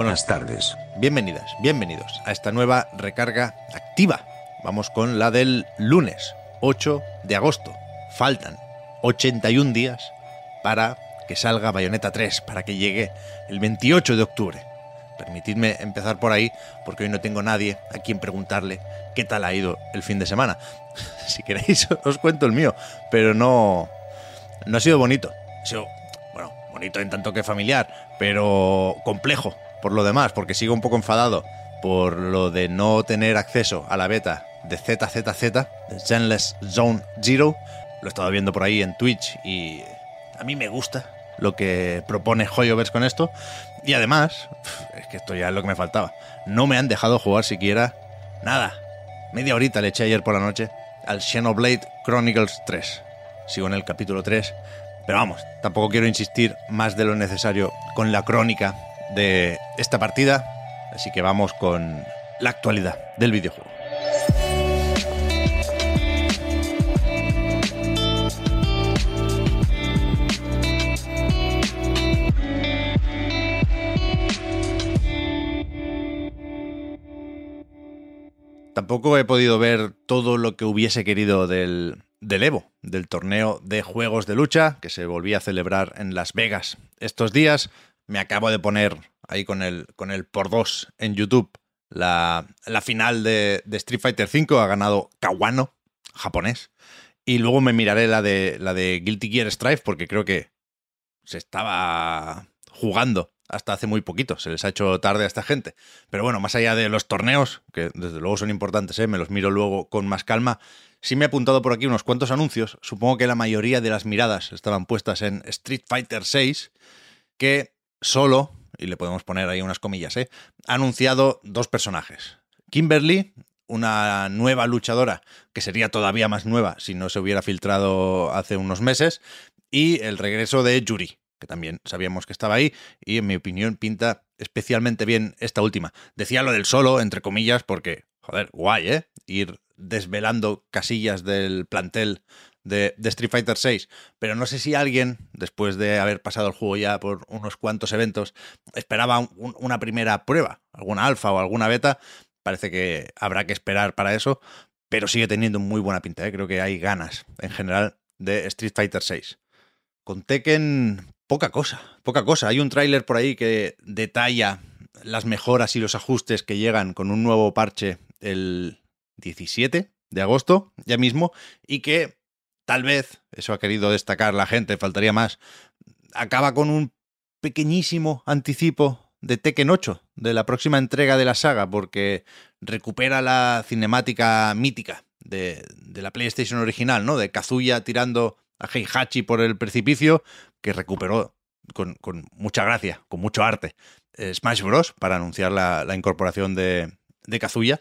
Buenas tardes. Bienvenidas, bienvenidos a esta nueva recarga activa. Vamos con la del lunes, 8 de agosto. Faltan 81 días para que salga Bayonetta 3, para que llegue el 28 de octubre. Permitidme empezar por ahí, porque hoy no tengo nadie a quien preguntarle qué tal ha ido el fin de semana. si queréis, os cuento el mío, pero no, no ha sido bonito. Ha sido, bueno, bonito en tanto que familiar, pero complejo por lo demás, porque sigo un poco enfadado por lo de no tener acceso a la beta de ZZZ, de Zenless Zone Zero. Lo he estado viendo por ahí en Twitch y a mí me gusta lo que propone Hoyoverse con esto. Y además, es que esto ya es lo que me faltaba. No me han dejado jugar siquiera nada. Media horita le eché ayer por la noche al Xenoblade Chronicles 3. Sigo en el capítulo 3. Pero vamos, tampoco quiero insistir más de lo necesario con la crónica de esta partida. Así que vamos con la actualidad del videojuego. Tampoco he podido ver todo lo que hubiese querido del, del Evo, del torneo de juegos de lucha que se volvía a celebrar en Las Vegas estos días. Me acabo de poner ahí con el, con el por dos en YouTube la, la final de, Street Fighter V. Ha ganado Kawano, japonés. Y luego me miraré la de, la de Guilty Gear Strive porque creo que se estaba jugando hasta hace muy poquito. Se les ha hecho tarde a esta gente. Pero bueno, más allá de los torneos, que desde luego son importantes, ¿eh? me los miro luego con más calma. Sí me he apuntado por aquí unos cuantos anuncios. Supongo que la mayoría de las miradas estaban puestas en Street Fighter VI, que solo, y le podemos poner ahí unas comillas, ¿eh? ha anunciado dos personajes. Kimberly, una nueva luchadora, que sería todavía más nueva si no se hubiera filtrado hace unos meses, y el regreso de Yuri, que también sabíamos que estaba ahí, y en mi opinión pinta especialmente bien esta última. Decía lo del solo, entre comillas, porque, joder, guay, ¿eh? Ir desvelando casillas del plantel de, Street Fighter VI, pero no sé si alguien, después de haber pasado el juego ya por unos cuantos eventos, esperaba un, una primera prueba, alguna alfa o alguna beta. Parece que habrá que esperar para eso, pero sigue teniendo muy buena pinta. ¿eh? Creo que hay ganas en general de Street Fighter VI. Con Tekken poca cosa, poca cosa. Hay un tráiler por ahí que detalla las mejoras y los ajustes que llegan con un nuevo parche el 17 de agosto, ya mismo, y que tal vez, eso ha querido destacar la gente, faltaría más, acaba con un pequeñísimo anticipo de Tekken 8, de la próxima entrega de la saga, porque recupera la cinemática mítica de, de la PlayStation original, ¿no? De Kazuya tirando a Heihachi por el precipicio, que recuperó con, con mucha gracia, con mucho arte, eh, Smash Bros. para anunciar la, incorporación de, de Kazuya.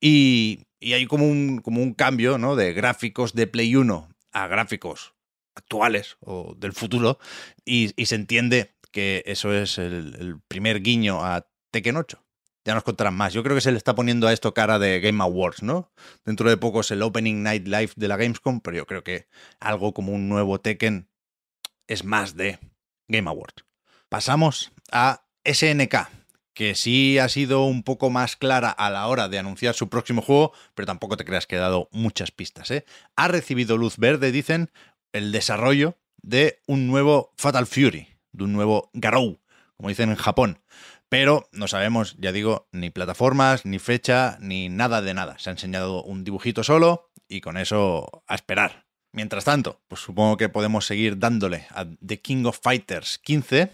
Y, y, hay como un, como un cambio ¿no? de gráficos de Play 1 a gráficos actuales o del futuro, y, se entiende que eso es el, el, primer guiño a Tekken 8. Ya nos contarán más. Yo creo que se le está poniendo a esto cara de Game Awards, ¿no? Dentro de poco es el Opening Night Live de la Gamescom, pero yo creo que algo como un nuevo Tekken es más de Game Awards. Pasamos a SNK, que sí ha sido un poco más clara a la hora de anunciar su próximo juego, pero tampoco te creas que ha dado muchas pistas. ¿eh? Ha recibido luz verde, dicen, el desarrollo de un nuevo Fatal Fury, de un nuevo Garou, como dicen en Japón. Pero no sabemos, ya digo, ni plataformas, ni fecha, ni nada de nada. Se ha enseñado un dibujito solo y con eso a esperar. Mientras tanto, pues supongo que podemos seguir dándole a The King of Fighters 15,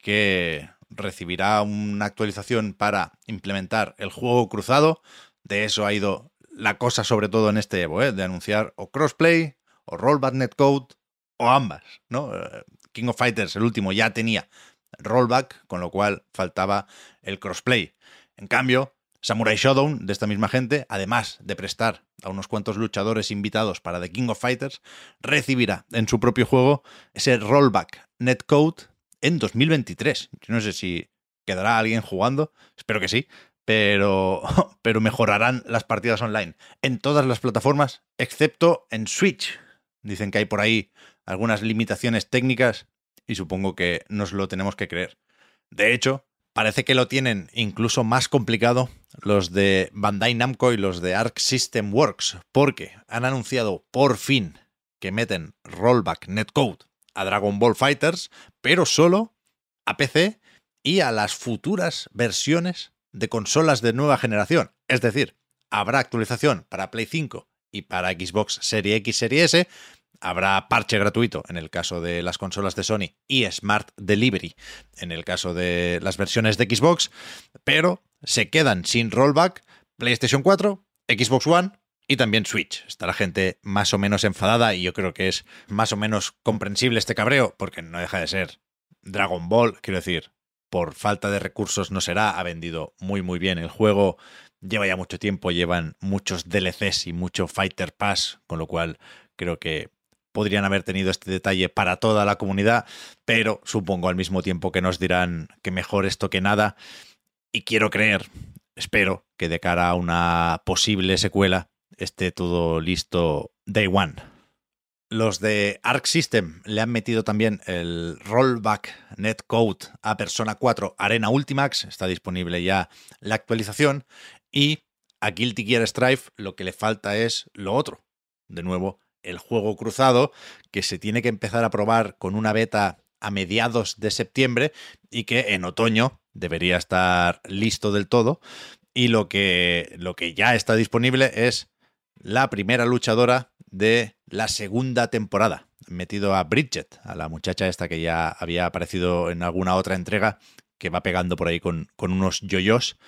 que recibirá una actualización para implementar el juego cruzado. De eso ha ido la cosa, sobre todo en este Evo, ¿eh? de anunciar o crossplay, o rollback netcode, o ambas, ¿no? Eh, King of Fighters, el último, ya tenía rollback, con lo cual faltaba el crossplay. En cambio, Samurai Shodown, de esta misma gente, además de prestar a unos cuantos luchadores invitados para The King of Fighters, recibirá en su propio juego ese rollback netcode en 2023. Yo no sé si quedará alguien jugando, espero que sí, pero, pero mejorarán las partidas online en todas las plataformas, excepto en Switch. Dicen que hay por ahí algunas limitaciones técnicas y supongo que nos lo tenemos que creer. De hecho, parece que lo tienen incluso más complicado los de Bandai Namco y los de Arc System Works, porque han anunciado por fin que meten rollback netcode a Dragon Ball Fighters, pero solo a PC y a las futuras versiones de consolas de nueva generación. Es decir, habrá actualización para Play 5 y para Xbox Serie X, Serie S, Habrá parche gratuito en el caso de las consolas de Sony y Smart Delivery en el caso de las versiones de Xbox, pero se quedan sin rollback PlayStation 4, Xbox One y también Switch. Está la gente más o menos enfadada y yo creo que es más o menos comprensible este cabreo porque no deja de ser Dragon Ball, quiero decir, por falta de recursos no será, ha vendido muy muy bien el juego, lleva ya mucho tiempo, llevan muchos DLCs y mucho Fighter Pass, con lo cual creo que podrían haber tenido este detalle para toda la comunidad, pero supongo al mismo tiempo que nos dirán que mejor esto que nada. Y quiero creer, espero, que de cara a una posible secuela esté todo listo day one. Los de Arc System le han metido también el rollback netcode a Persona 4 Arena Ultimax, está disponible ya la actualización, y a Guilty Gear Strive lo que le falta es lo otro. De nuevo, el juego cruzado, que se tiene que empezar a probar con una beta a mediados de septiembre y que en otoño debería estar listo del todo. Y lo que, lo que ya está disponible es la primera luchadora de la segunda temporada. metido a Bridget, a la muchacha esta que ya había aparecido en alguna otra entrega, que va pegando por ahí con, con unos yoyos.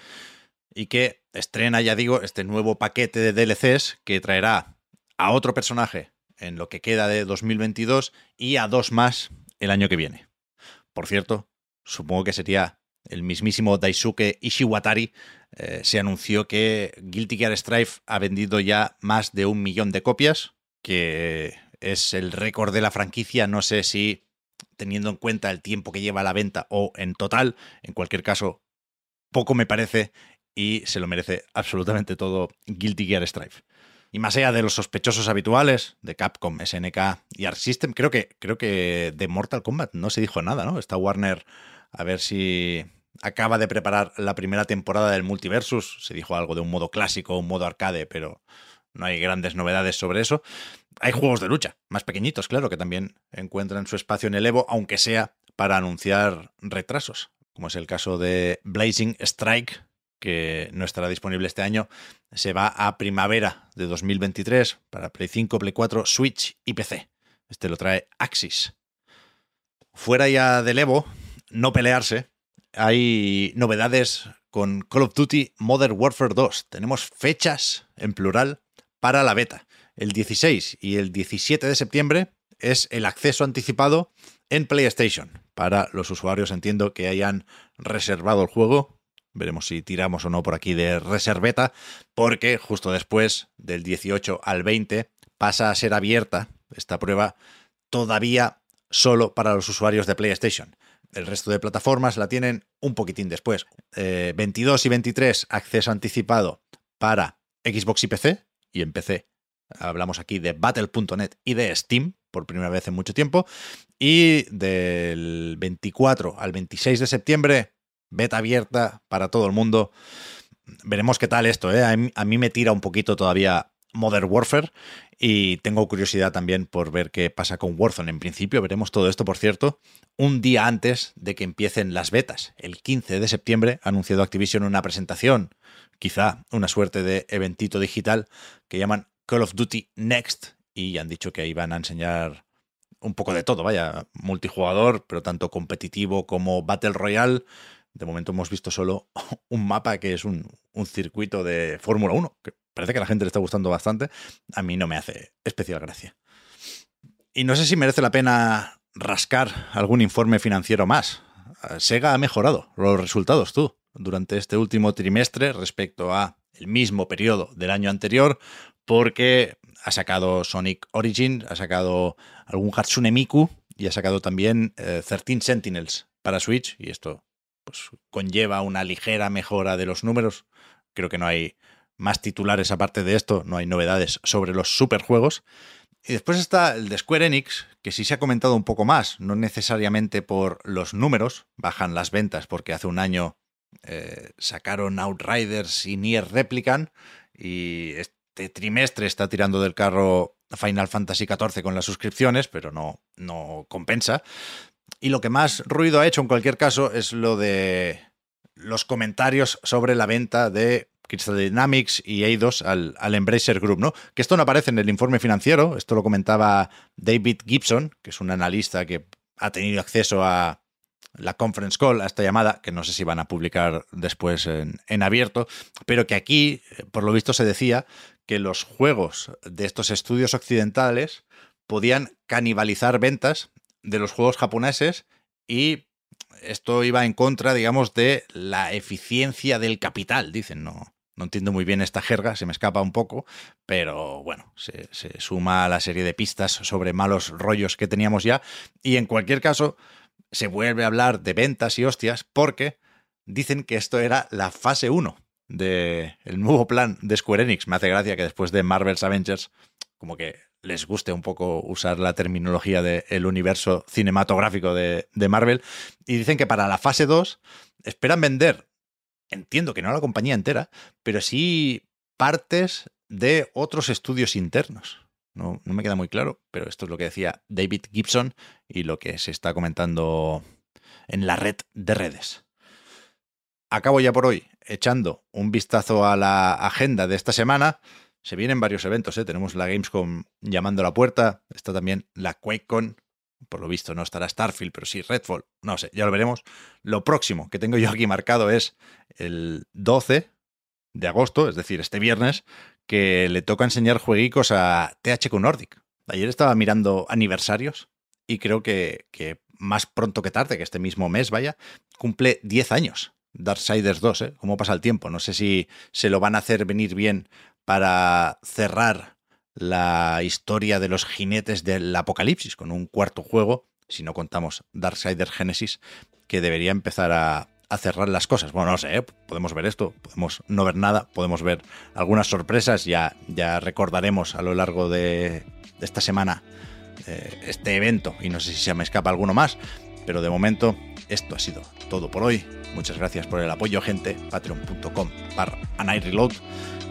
Y que estrena, ya digo, este nuevo paquete de DLCs que traerá a otro personaje en lo que queda de 2022 y a dos más el año que viene. Por cierto, supongo que sería el mismísimo Daisuke Ishiwatari. Eh, se anunció que Guilty Gear Strive ha vendido ya más de un millón de copias, que es el récord de la franquicia. No sé si teniendo en cuenta el tiempo que lleva la venta o en total, en cualquier caso, poco me parece y se lo merece absolutamente todo Guilty Gear Strive. Y más allá de los sospechosos habituales de Capcom, SNK y Arc System, creo que, creo que de Mortal Kombat no se dijo nada, ¿no? Está Warner a ver si acaba de preparar la primera temporada del Multiversus. Se dijo algo de un modo clásico, un modo arcade, pero no hay grandes novedades sobre eso. Hay juegos de lucha, más pequeñitos, claro, que también encuentran su espacio en el Evo, aunque sea para anunciar retrasos, como es el caso de Blazing Strike, que no estará disponible este año, se va a primavera de 2023 para Play 5, Play 4, Switch y PC. Este lo trae Axis. Fuera ya del Evo, no pelearse, hay novedades con Call of Duty Modern Warfare 2. Tenemos fechas en plural para la beta. El 16 y el 17 de septiembre es el acceso anticipado en PlayStation. Para los usuarios entiendo que hayan reservado el juego Veremos si tiramos o no por aquí de reserveta, porque justo después del 18 al 20 pasa a ser abierta esta prueba todavía solo para los usuarios de PlayStation. El resto de plataformas la tienen un poquitín después. 22 eh, y 23 acceso anticipado para Xbox y PC, y en PC hablamos aquí de battle.net y de Steam por primera vez en mucho tiempo. Y del 24 al 26 de septiembre beta abierta para todo el mundo. Veremos qué tal esto, ¿eh? A mí, me tira un poquito todavía Modern Warfare y tengo curiosidad también por ver qué pasa con Warzone. En principio veremos todo esto, por cierto, un día antes de que empiecen las betas. El 15 de septiembre ha anunciado Activision una presentación, quizá una suerte de eventito digital que llaman Call of Duty Next y han dicho que ahí van a enseñar un poco de todo, vaya, multijugador, pero tanto competitivo como Battle Royale de momento hemos visto solo un mapa que es un, circuito de Fórmula 1, que parece que a la gente le está gustando bastante. A mí no me hace especial gracia. Y no sé si merece la pena rascar algún informe financiero más. Sega ha mejorado los resultados, tú, durante este último trimestre respecto a el mismo periodo del año anterior, porque ha sacado Sonic Origin, ha sacado algún Hatsune Miku y ha sacado también 13 eh, Sentinels para Switch, y esto pues, conlleva una ligera mejora de los números. Creo que no hay más titulares aparte de esto, no hay novedades sobre los superjuegos. Y después está el de Square Enix, que sí se ha comentado un poco más, no necesariamente por los números, bajan las ventas porque hace un año eh, sacaron Outriders y Nier Replicant y este trimestre está tirando del carro Final Fantasy XIV con las suscripciones, pero no, no compensa. Y lo que más ruido ha hecho en cualquier caso es lo de los comentarios sobre la venta de Crystal Dynamics y Eidos al, al, Embracer Group, ¿no? Que esto no aparece en el informe financiero, esto lo comentaba David Gibson, que es un analista que ha tenido acceso a la conference call, a esta llamada, que no sé si van a publicar después en, en abierto, pero que aquí, por lo visto, se decía que los juegos de estos estudios occidentales podían canibalizar ventas de los juegos japoneses y esto iba en contra, digamos, de la eficiencia del capital, dicen, no, no entiendo muy bien esta jerga, se me escapa un poco, pero bueno, se, suma a la serie de pistas sobre malos rollos que teníamos ya. Y en cualquier caso, se vuelve a hablar de ventas y hostias porque dicen que esto era la fase 1 del nuevo plan de Square Enix. Me hace gracia que después de Marvel's Avengers, como que les guste un poco usar la terminología del universo cinematográfico de, de Marvel. Y dicen que para la fase 2 esperan vender entiendo que no la compañía entera, pero sí partes de otros estudios internos. No, me queda muy claro, pero esto es lo que decía David Gibson y lo que se está comentando en la red de redes. Acabo ya por hoy echando un vistazo a la agenda de esta semana. Se vienen varios eventos, ¿eh? tenemos la Gamescom llamando a la puerta, está también la QuakeCon, por lo visto no estará Starfield, pero sí Redfall. No sé, ya lo veremos. Lo próximo que tengo yo aquí marcado es el 12 de agosto, es decir, este viernes, que le toca enseñar jueguicos a THQ Nordic. Ayer estaba mirando aniversarios y creo que, que más pronto que tarde, que este mismo mes, vaya, cumple 10 años. Darksiders 2, ¿eh? ¿Cómo pasa el tiempo? No sé si se lo van a hacer venir bien para cerrar la historia de los jinetes del apocalipsis, con un cuarto juego, si no contamos Darksiders Genesis, que debería empezar a, cerrar las cosas. Bueno, no sé, ¿eh? podemos ver esto, podemos no ver nada, podemos ver algunas sorpresas, ya, ya recordaremos a lo largo de, esta semana eh, este evento y no sé si se me escapa alguno más, pero de momento esto ha sido todo por hoy. Muchas gracias por el apoyo, gente. Patreon.com barra.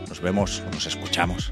Nos vemos nos escuchamos